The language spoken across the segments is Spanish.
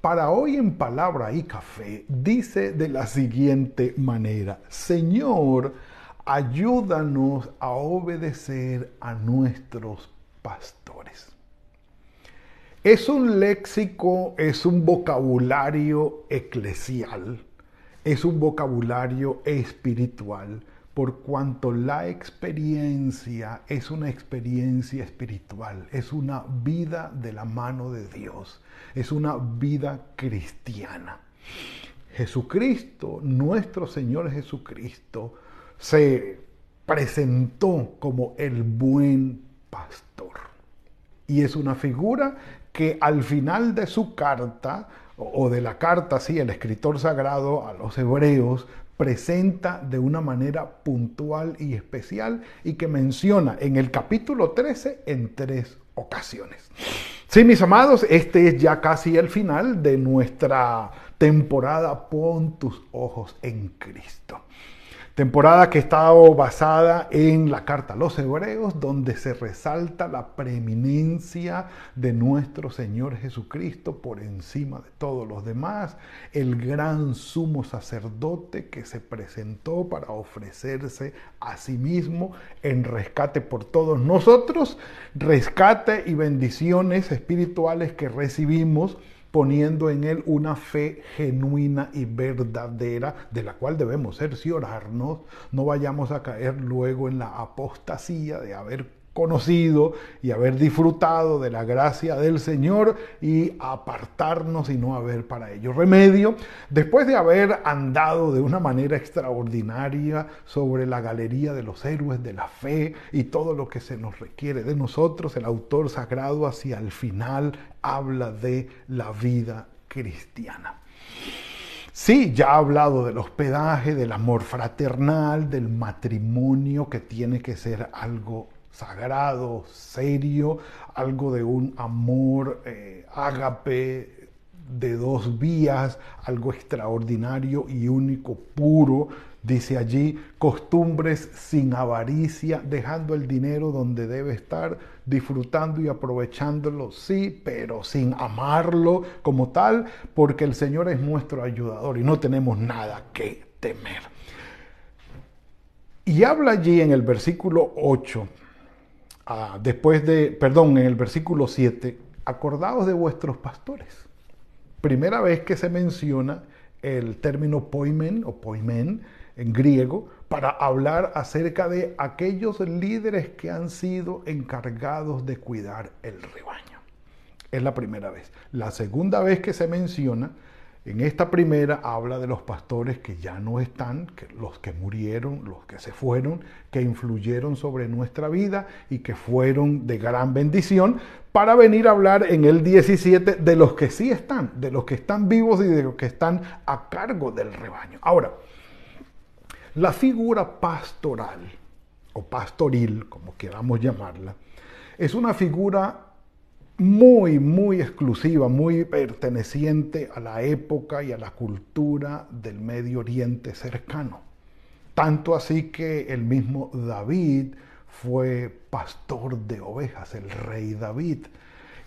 para hoy en Palabra y Café dice de la siguiente manera, Señor, ayúdanos a obedecer a nuestros pastores. Es un léxico, es un vocabulario eclesial, es un vocabulario espiritual por cuanto la experiencia es una experiencia espiritual, es una vida de la mano de Dios, es una vida cristiana. Jesucristo, nuestro Señor Jesucristo, se presentó como el buen pastor. Y es una figura que al final de su carta, o de la carta, sí, el escritor sagrado a los hebreos presenta de una manera puntual y especial y que menciona en el capítulo 13 en tres ocasiones. Sí, mis amados, este es ya casi el final de nuestra temporada Pon tus ojos en Cristo. Temporada que está basada en la carta a los hebreos, donde se resalta la preeminencia de nuestro Señor Jesucristo por encima de todos los demás, el gran sumo sacerdote que se presentó para ofrecerse a sí mismo en rescate por todos nosotros, rescate y bendiciones espirituales que recibimos poniendo en Él una fe genuina y verdadera, de la cual debemos cerciorarnos, no vayamos a caer luego en la apostasía de haber conocido y haber disfrutado de la gracia del Señor y apartarnos y no haber para ello remedio, después de haber andado de una manera extraordinaria sobre la galería de los héroes de la fe y todo lo que se nos requiere de nosotros, el autor sagrado hacia el final habla de la vida cristiana. Sí, ya ha hablado del hospedaje, del amor fraternal, del matrimonio que tiene que ser algo sagrado, serio, algo de un amor eh, ágape de dos vías, algo extraordinario y único, puro, dice allí, costumbres sin avaricia, dejando el dinero donde debe estar, disfrutando y aprovechándolo, sí, pero sin amarlo como tal, porque el Señor es nuestro ayudador y no tenemos nada que temer. Y habla allí en el versículo 8, Después de, perdón, en el versículo 7, acordaos de vuestros pastores. Primera vez que se menciona el término poimen o poimen en griego para hablar acerca de aquellos líderes que han sido encargados de cuidar el rebaño. Es la primera vez. La segunda vez que se menciona en esta primera habla de los pastores que ya no están, los que murieron, los que se fueron, que influyeron sobre nuestra vida y que fueron de gran bendición, para venir a hablar en el 17 de los que sí están, de los que están vivos y de los que están a cargo del rebaño. Ahora, la figura pastoral o pastoril, como queramos llamarla, es una figura muy, muy exclusiva, muy perteneciente a la época y a la cultura del Medio Oriente cercano. Tanto así que el mismo David fue pastor de ovejas, el rey David.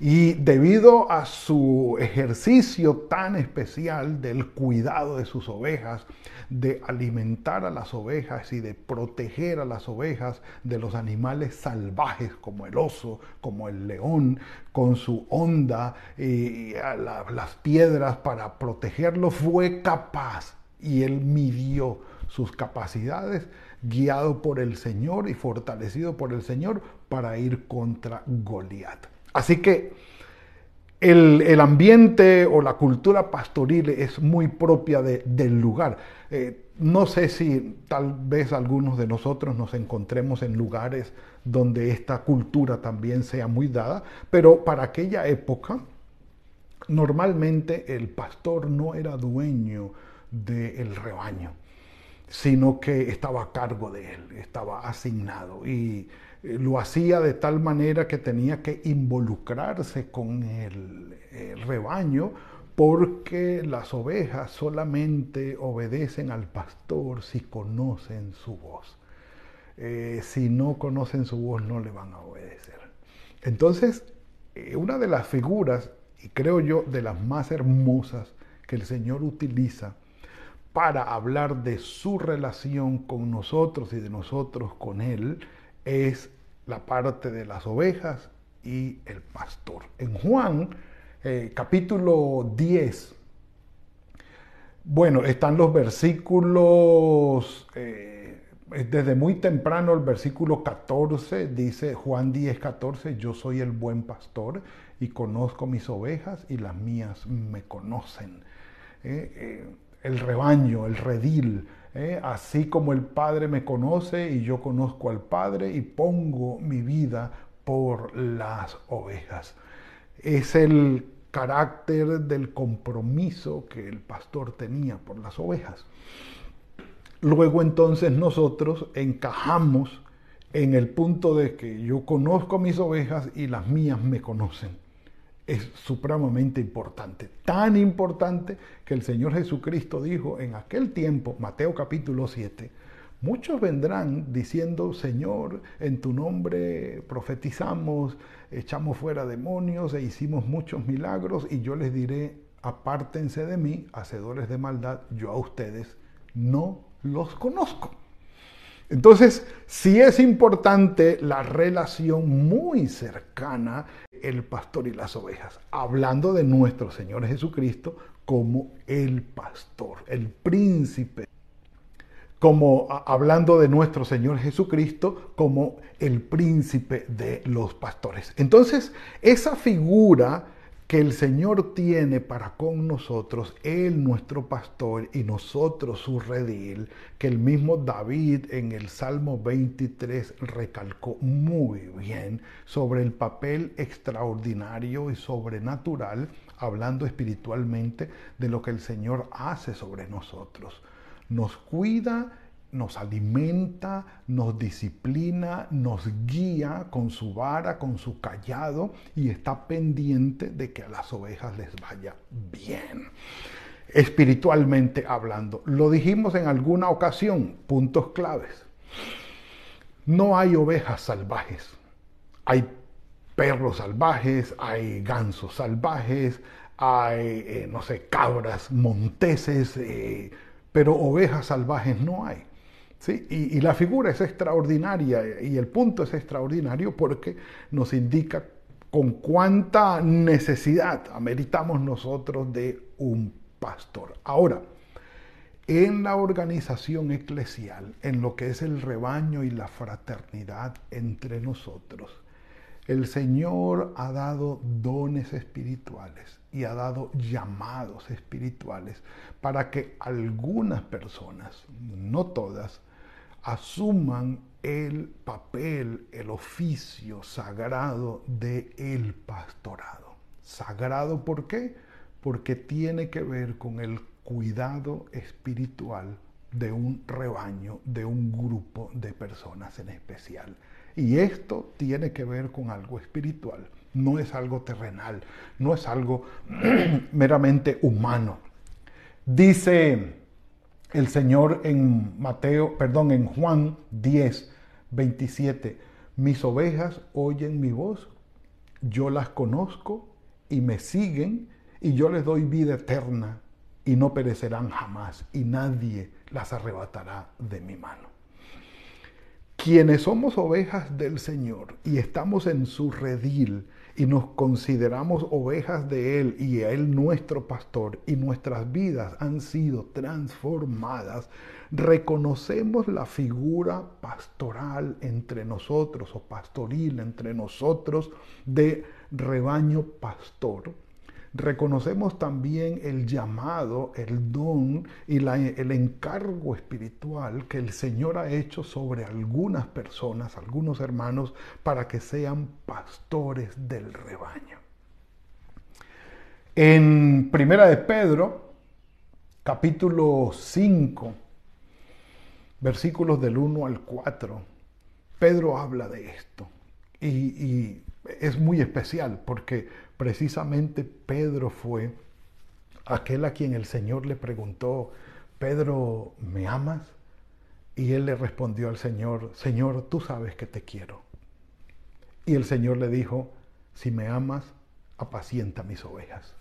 Y debido a su ejercicio tan especial del cuidado de sus ovejas, de alimentar a las ovejas y de proteger a las ovejas de los animales salvajes como el oso, como el león, con su onda y las piedras para protegerlo, fue capaz y él midió sus capacidades guiado por el Señor y fortalecido por el Señor para ir contra Goliat. Así que el, ambiente o la cultura pastoril es muy propia del lugar. Eh, no sé si tal vez algunos de nosotros nos encontremos en lugares donde esta cultura también sea muy dada, pero para aquella época Normalmente el pastor no era dueño del rebaño, sino que estaba a cargo de él, estaba asignado y lo hacía de tal manera que tenía que involucrarse con el, rebaño porque las ovejas solamente obedecen al pastor si conocen su voz. Eh, si no conocen su voz no le van a obedecer. Entonces, eh, una de las figuras, y creo yo de las más hermosas que el Señor utiliza para hablar de su relación con nosotros y de nosotros con Él, es la parte de las ovejas y el pastor. En Juan eh, capítulo 10, bueno, están los versículos, eh, desde muy temprano el versículo 14 dice Juan 10, 14, yo soy el buen pastor y conozco mis ovejas y las mías me conocen. Eh, el rebaño, el redil, ¿eh? así como el Padre me conoce y yo conozco al Padre y pongo mi vida por las ovejas. Es el carácter del compromiso que el pastor tenía por las ovejas. Luego entonces nosotros encajamos en el punto de que yo conozco mis ovejas y las mías me conocen es supremamente importante. Tan importante que el Señor Jesucristo dijo en aquel tiempo, Mateo capítulo 7, muchos vendrán diciendo, Señor, en tu nombre profetizamos, echamos fuera demonios e hicimos muchos milagros y yo les diré, apártense de mí, hacedores de maldad, yo a ustedes no los conozco. Entonces, sí es importante la relación muy cercana el pastor y las ovejas, hablando de nuestro Señor Jesucristo como el pastor, el príncipe, como hablando de nuestro Señor Jesucristo como el príncipe de los pastores. Entonces, esa figura que el Señor tiene para con nosotros, Él nuestro pastor y nosotros su redil, que el mismo David en el Salmo 23 recalcó muy bien sobre el papel extraordinario y sobrenatural, hablando espiritualmente de lo que el Señor hace sobre nosotros. Nos cuida nos alimenta, nos disciplina, nos guía con su vara, con su callado y está pendiente de que a las ovejas les vaya bien. Espiritualmente hablando, lo dijimos en alguna ocasión, puntos claves. No hay ovejas salvajes, hay perros salvajes, hay gansos salvajes, hay, eh, no sé, cabras monteses, eh, pero ovejas salvajes no hay. Y, la figura es extraordinaria y el punto es extraordinario porque nos indica con cuánta necesidad ameritamos nosotros de un pastor. Ahora, en la organización eclesial, en lo que es el rebaño y la fraternidad entre nosotros, el Señor ha dado dones espirituales y ha dado llamados espirituales para que algunas personas, no todas, asuman el papel, el oficio sagrado de el pastorado. Sagrado ¿por qué? Porque tiene que ver con el cuidado espiritual de un rebaño, de un grupo de personas en especial. Y esto tiene que ver con algo espiritual, no es algo terrenal, no es algo meramente humano. Dice el Señor en Mateo, perdón, en Juan 10, 27, mis ovejas oyen mi voz, yo las conozco y me siguen y yo les doy vida eterna y no perecerán jamás y nadie las arrebatará de mi mano. Quienes somos ovejas del Señor y estamos en su redil, y nos consideramos ovejas de Él y Él nuestro pastor y nuestras vidas han sido transformadas, reconocemos la figura pastoral entre nosotros o pastoril entre nosotros de rebaño pastor reconocemos también el llamado, el don y el encargo espiritual que el Señor ha hecho sobre algunas personas, algunos hermanos, para que sean pastores del rebaño. En Primera de Pedro, capítulo 5, versículos del 1 al 4, Pedro habla de esto. Y, y, es muy especial porque precisamente Pedro fue aquel a quien el Señor le preguntó, Pedro, ¿me amas? Y él le respondió al Señor, Señor, tú sabes que te quiero. Y el Señor le dijo, si me amas, apacienta mis ovejas.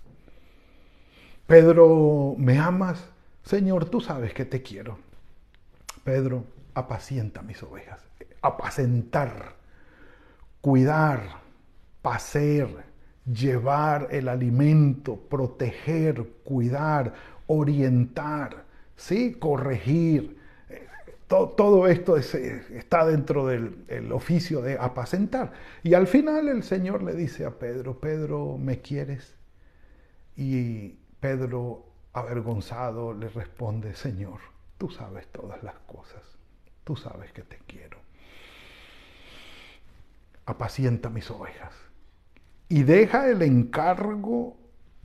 Pedro, ¿me amas? Señor, tú sabes que te quiero. Pedro, apacienta mis ovejas. Apacentar, cuidar, paser, llevar el alimento, proteger, cuidar, orientar, ¿sí? corregir. Todo, esto está dentro del oficio de apacentar. Y al final el Señor le dice a Pedro, Pedro, ¿me quieres? Y Pedro, avergonzado, le responde, Señor, tú sabes todas las cosas, tú sabes que te quiero. Apacienta mis ovejas. Y deja el encargo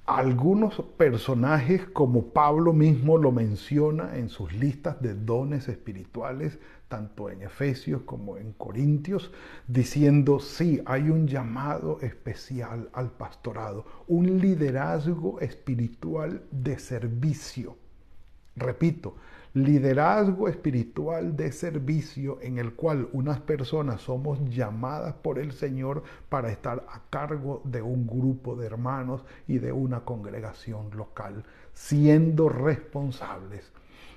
a algunos personajes, como Pablo mismo lo menciona en sus listas de dones espirituales, tanto en Efesios como en Corintios, diciendo, sí, hay un llamado especial al pastorado, un liderazgo espiritual de servicio. Repito, liderazgo espiritual de servicio en el cual unas personas somos llamadas por el Señor para estar a cargo de un grupo de hermanos y de una congregación local, siendo responsables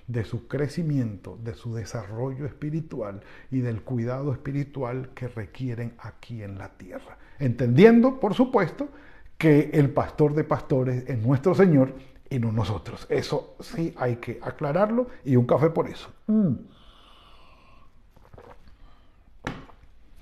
de su crecimiento, de su desarrollo espiritual y del cuidado espiritual que requieren aquí en la tierra. Entendiendo, por supuesto, que el pastor de pastores es nuestro Señor y no nosotros. Eso sí hay que aclararlo y un café por eso. Mm.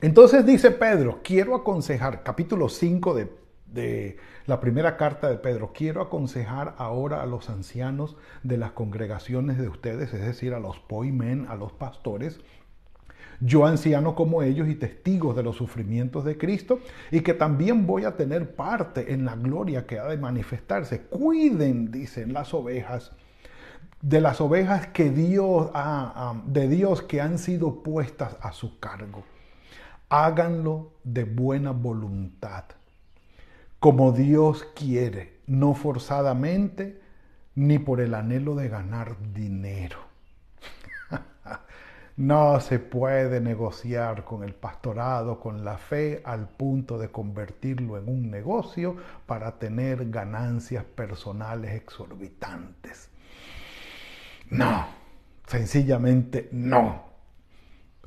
Entonces dice Pedro, quiero aconsejar, capítulo 5 de, de, la primera carta de Pedro, quiero aconsejar ahora a los ancianos de las congregaciones de ustedes, es decir, a los poimen, a los pastores, yo anciano como ellos y testigos de los sufrimientos de Cristo, y que también voy a tener parte en la gloria que ha de manifestarse. Cuiden, dicen las ovejas, de las ovejas que Dios ha, de Dios que han sido puestas a su cargo. Háganlo de buena voluntad, como Dios quiere, no forzadamente, ni por el anhelo de ganar dinero no se puede negociar con el pastorado, con la fe, al punto de convertirlo en un negocio para tener ganancias personales exorbitantes. No, sencillamente no.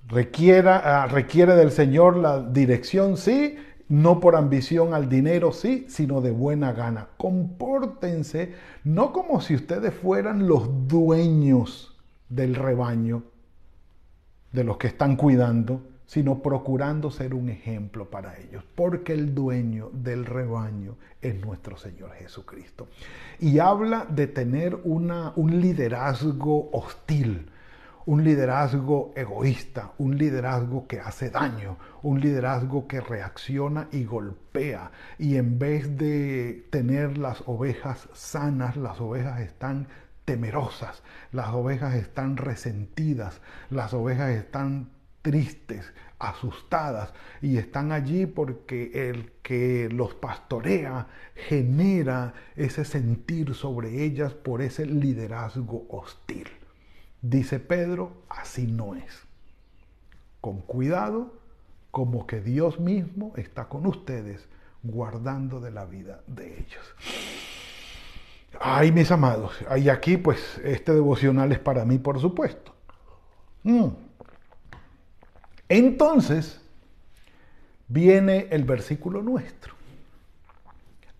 Requiera, ah, requiere del Señor la dirección, sí, no por ambición al dinero, sí, sino de buena gana. Compórtense no como si ustedes fueran los dueños del rebaño, de los que están cuidando, sino procurando ser un ejemplo para ellos, porque el dueño del rebaño es nuestro Señor Jesucristo. Y habla de tener una, un liderazgo hostil, un liderazgo egoísta, un liderazgo que hace daño, un liderazgo que reacciona y golpea. Y en vez de tener las ovejas sanas, las ovejas están temerosas, las ovejas están resentidas, las ovejas están tristes, asustadas y están allí porque el que los pastorea genera ese sentir sobre ellas por ese liderazgo hostil. Dice Pedro, así no es. Con cuidado, como que Dios mismo está con ustedes guardando de la vida de ellos. Ay, mis amados, y aquí pues este devocional es para mí, por supuesto. Mm. Entonces, viene el versículo nuestro.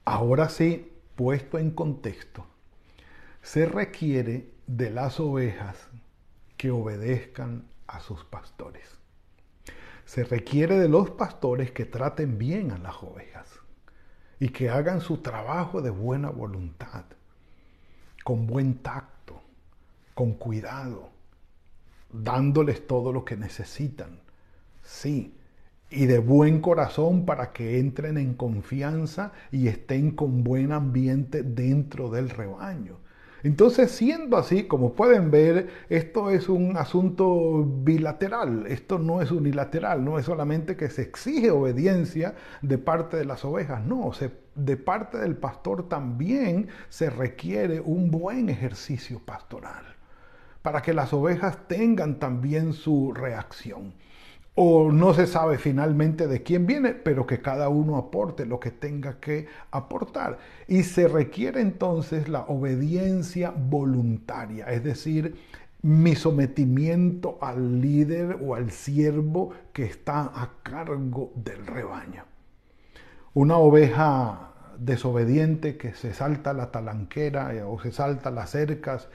Ahora sí, puesto en contexto, se requiere de las ovejas que obedezcan a sus pastores. Se requiere de los pastores que traten bien a las ovejas y que hagan su trabajo de buena voluntad con buen tacto, con cuidado, dándoles todo lo que necesitan. Sí, y de buen corazón para que entren en confianza y estén con buen ambiente dentro del rebaño. Entonces, siendo así, como pueden ver, esto es un asunto bilateral, esto no es unilateral, no es solamente que se exige obediencia de parte de las ovejas, no, de parte del pastor también se requiere un buen ejercicio pastoral para que las ovejas tengan también su reacción o no se sabe finalmente de quién viene, pero que cada uno aporte lo que tenga que aportar. Y se requiere entonces la obediencia voluntaria, es decir, mi sometimiento al líder o al siervo que está a cargo del rebaño. Una oveja desobediente que se salta la talanquera eh, o se salta las cercas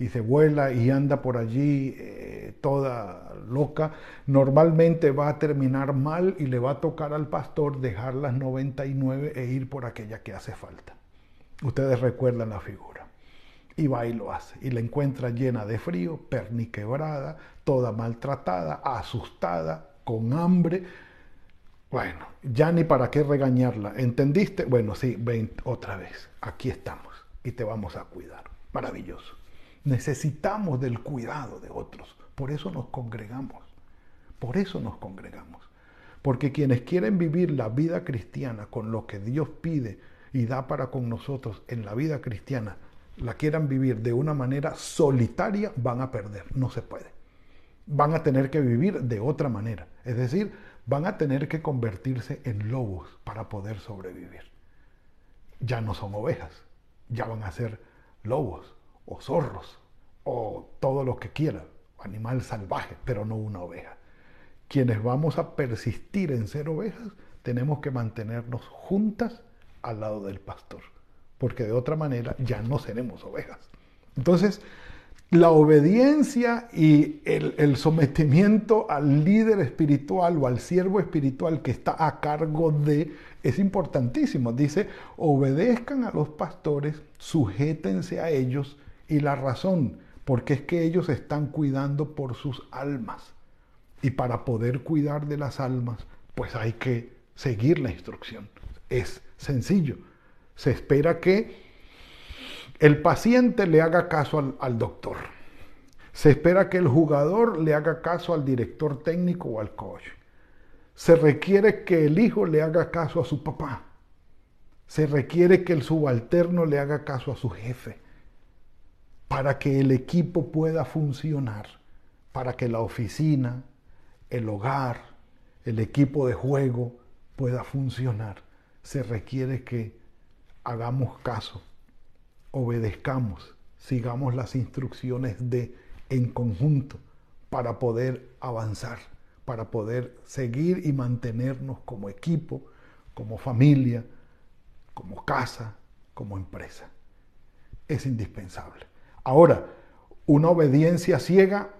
y se vuela y anda por allí eh, toda loca, normalmente va a terminar mal y le va a tocar al pastor dejar las 99 e ir por aquella que hace falta. Ustedes recuerdan la figura. Y va y lo hace. Y la encuentra llena de frío, perniquebrada, toda maltratada, asustada, con hambre. Bueno, ya ni para qué regañarla. ¿Entendiste? Bueno, sí, ven otra vez. Aquí estamos y te vamos a cuidar. Maravilloso. Necesitamos del cuidado de otros. Por eso nos congregamos. Por eso nos congregamos. Porque quienes quieren vivir la vida cristiana con lo que Dios pide y da para con nosotros en la vida cristiana, la quieran vivir de una manera solitaria, van a perder. No se puede. Van a tener que vivir de otra manera. Es decir, van a tener que convertirse en lobos para poder sobrevivir. Ya no son ovejas, ya van a ser lobos o zorros, o todo lo que quiera, animal salvaje, pero no una oveja. Quienes vamos a persistir en ser ovejas, tenemos que mantenernos juntas al lado del pastor, porque de otra manera ya no seremos ovejas. Entonces, la obediencia y el, el, sometimiento al líder espiritual o al siervo espiritual que está a cargo de es importantísimo. Dice, obedezcan a los pastores, sujétense a ellos y la razón, porque es que ellos están cuidando por sus almas. Y para poder cuidar de las almas, pues hay que seguir la instrucción. Es sencillo. Se espera que el paciente le haga caso al, al, doctor. Se espera que el jugador le haga caso al director técnico o al coach. Se requiere que el hijo le haga caso a su papá. Se requiere que el subalterno le haga caso a su jefe para que el equipo pueda funcionar, para que la oficina, el hogar, el equipo de juego pueda funcionar, se requiere que hagamos caso, obedezcamos, sigamos las instrucciones de en conjunto para poder avanzar, para poder seguir y mantenernos como equipo, como familia, como casa, como empresa. Es indispensable. Ahora, una obediencia ciega,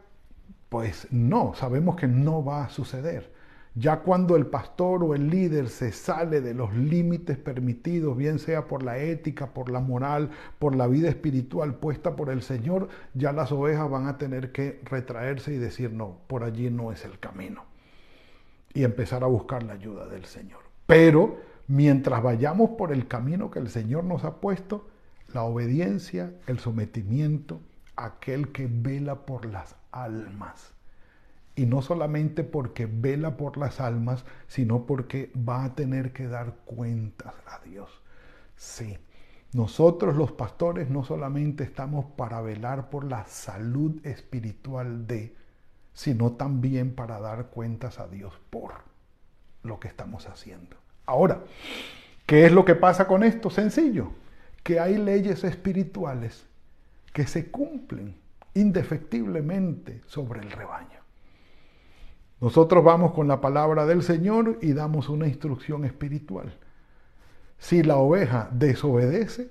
pues no, sabemos que no va a suceder. Ya cuando el pastor o el líder se sale de los límites permitidos, bien sea por la ética, por la moral, por la vida espiritual puesta por el Señor, ya las ovejas van a tener que retraerse y decir, no, por allí no es el camino. Y empezar a buscar la ayuda del Señor. Pero mientras vayamos por el camino que el Señor nos ha puesto, la obediencia, el sometimiento, aquel que vela por las almas. Y no solamente porque vela por las almas, sino porque va a tener que dar cuentas a Dios. Sí, nosotros los pastores no solamente estamos para velar por la salud espiritual de, sino también para dar cuentas a Dios por lo que estamos haciendo. Ahora, ¿qué es lo que pasa con esto? Sencillo que hay leyes espirituales que se cumplen indefectiblemente sobre el rebaño. Nosotros vamos con la palabra del Señor y damos una instrucción espiritual. Si la oveja desobedece,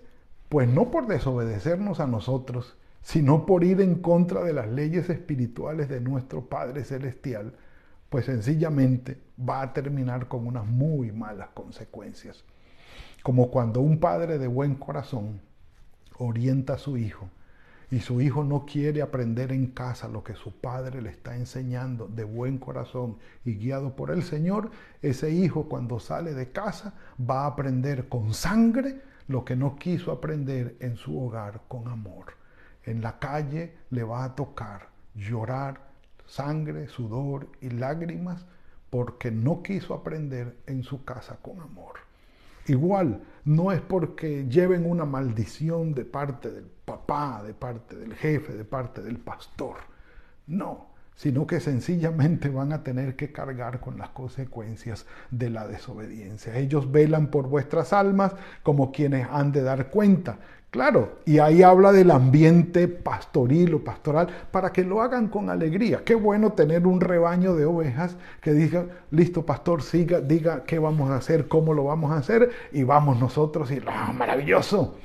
pues no por desobedecernos a nosotros, sino por ir en contra de las leyes espirituales de nuestro Padre Celestial, pues sencillamente va a terminar con unas muy malas consecuencias como cuando un padre de buen corazón orienta a su hijo y su hijo no quiere aprender en casa lo que su padre le está enseñando de buen corazón y guiado por el Señor, ese hijo cuando sale de casa va a aprender con sangre lo que no quiso aprender en su hogar con amor. En la calle le va a tocar llorar sangre, sudor y lágrimas porque no quiso aprender en su casa con amor. Igual, no es porque lleven una maldición de parte del papá, de parte del jefe, de parte del pastor. No, sino que sencillamente van a tener que cargar con las consecuencias de la desobediencia. Ellos velan por vuestras almas como quienes han de dar cuenta. Claro, y ahí habla del ambiente pastoril o pastoral para que lo hagan con alegría. Qué bueno tener un rebaño de ovejas que diga, listo pastor, siga, diga qué vamos a hacer, cómo lo vamos a hacer y vamos nosotros y, ¡ah, maravilloso,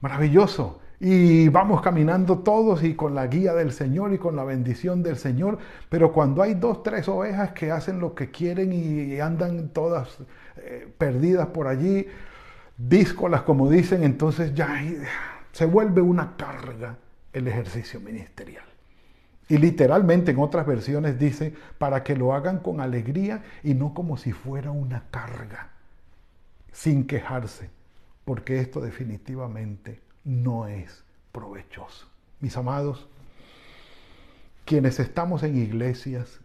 maravilloso. Y vamos caminando todos y con la guía del Señor y con la bendición del Señor. Pero cuando hay dos, tres ovejas que hacen lo que quieren y andan todas eh, perdidas por allí, díscolas, como dicen, entonces ya se vuelve una carga el ejercicio ministerial. Y literalmente en otras versiones dice, para que lo hagan con alegría y no como si fuera una carga, sin quejarse, porque esto definitivamente no es provechoso. Mis amados, quienes estamos en iglesias,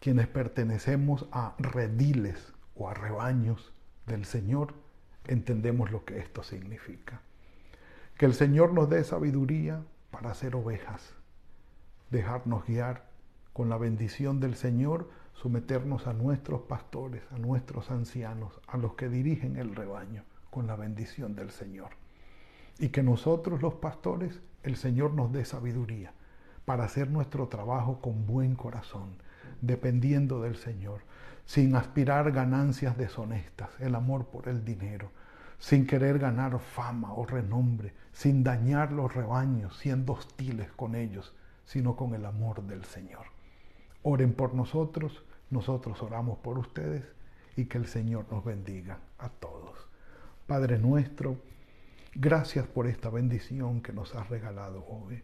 quienes pertenecemos a rediles o a rebaños del Señor, entendemos lo que esto significa. Que el Señor nos dé sabiduría para ser ovejas, dejarnos guiar con la bendición del Señor, someternos a nuestros pastores, a nuestros ancianos, a los que dirigen el rebaño, con la bendición del Señor. Y que nosotros los pastores, el Señor nos dé sabiduría para hacer nuestro trabajo con buen corazón, dependiendo del Señor, sin aspirar ganancias deshonestas, el amor por el dinero, sin querer ganar fama o renombre, sin dañar los rebaños, siendo hostiles con ellos, sino con el amor del Señor. Oren por nosotros, nosotros oramos por ustedes y que el Señor nos bendiga a todos. Padre nuestro, gracias por esta bendición que nos has regalado hoy.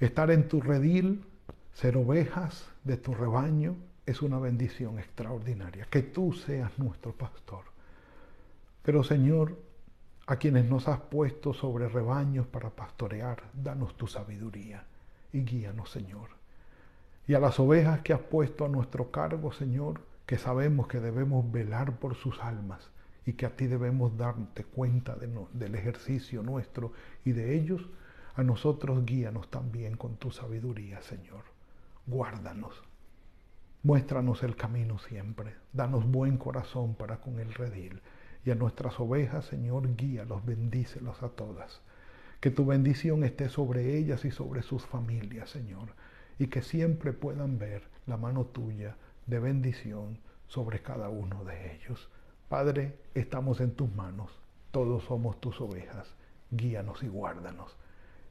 Estar en tu redil, ser ovejas de tu rebaño, es una bendición extraordinaria. Que tú seas nuestro pastor pero Señor, a quienes nos has puesto sobre rebaños para pastorear, danos tu sabiduría y guíanos, Señor. Y a las ovejas que has puesto a nuestro cargo, Señor, que sabemos que debemos velar por sus almas y que a ti debemos darte cuenta del ejercicio nuestro y de ellos, a nosotros guíanos también con tu sabiduría, Señor. Guárdanos. Muéstranos el camino siempre. Danos buen corazón para con el redil y a nuestras ovejas, Señor, guíalos, bendícelos a todas. Que tu bendición esté sobre ellas y sobre sus familias, Señor, y que siempre puedan ver la mano tuya de bendición sobre cada uno de ellos. Padre, estamos en tus manos, todos somos tus ovejas, guíanos y guárdanos.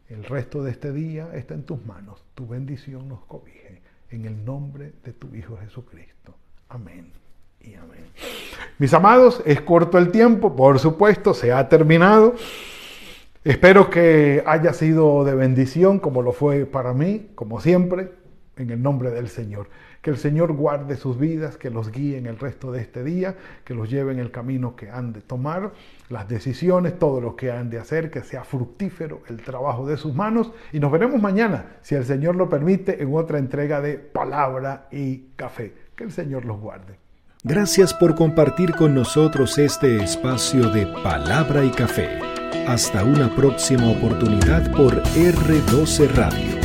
El resto de este día está en tus manos, tu bendición nos cobije, en el nombre de tu Hijo Jesucristo. Amén. Mis amados, es corto el tiempo, por supuesto, se ha terminado. Espero que haya sido de bendición como lo fue para mí, como siempre, en el nombre del Señor. Que el Señor guarde sus vidas, que los guíe en el resto de este día, que los lleve en el camino que han de tomar, las decisiones, todo lo que han de hacer, que sea fructífero el trabajo de sus manos. Y nos veremos mañana, si el Señor lo permite, en otra entrega de Palabra y Café. Que el Señor los guarde. Gracias por compartir con nosotros este espacio de palabra y café. Hasta una próxima oportunidad por R12 Radio.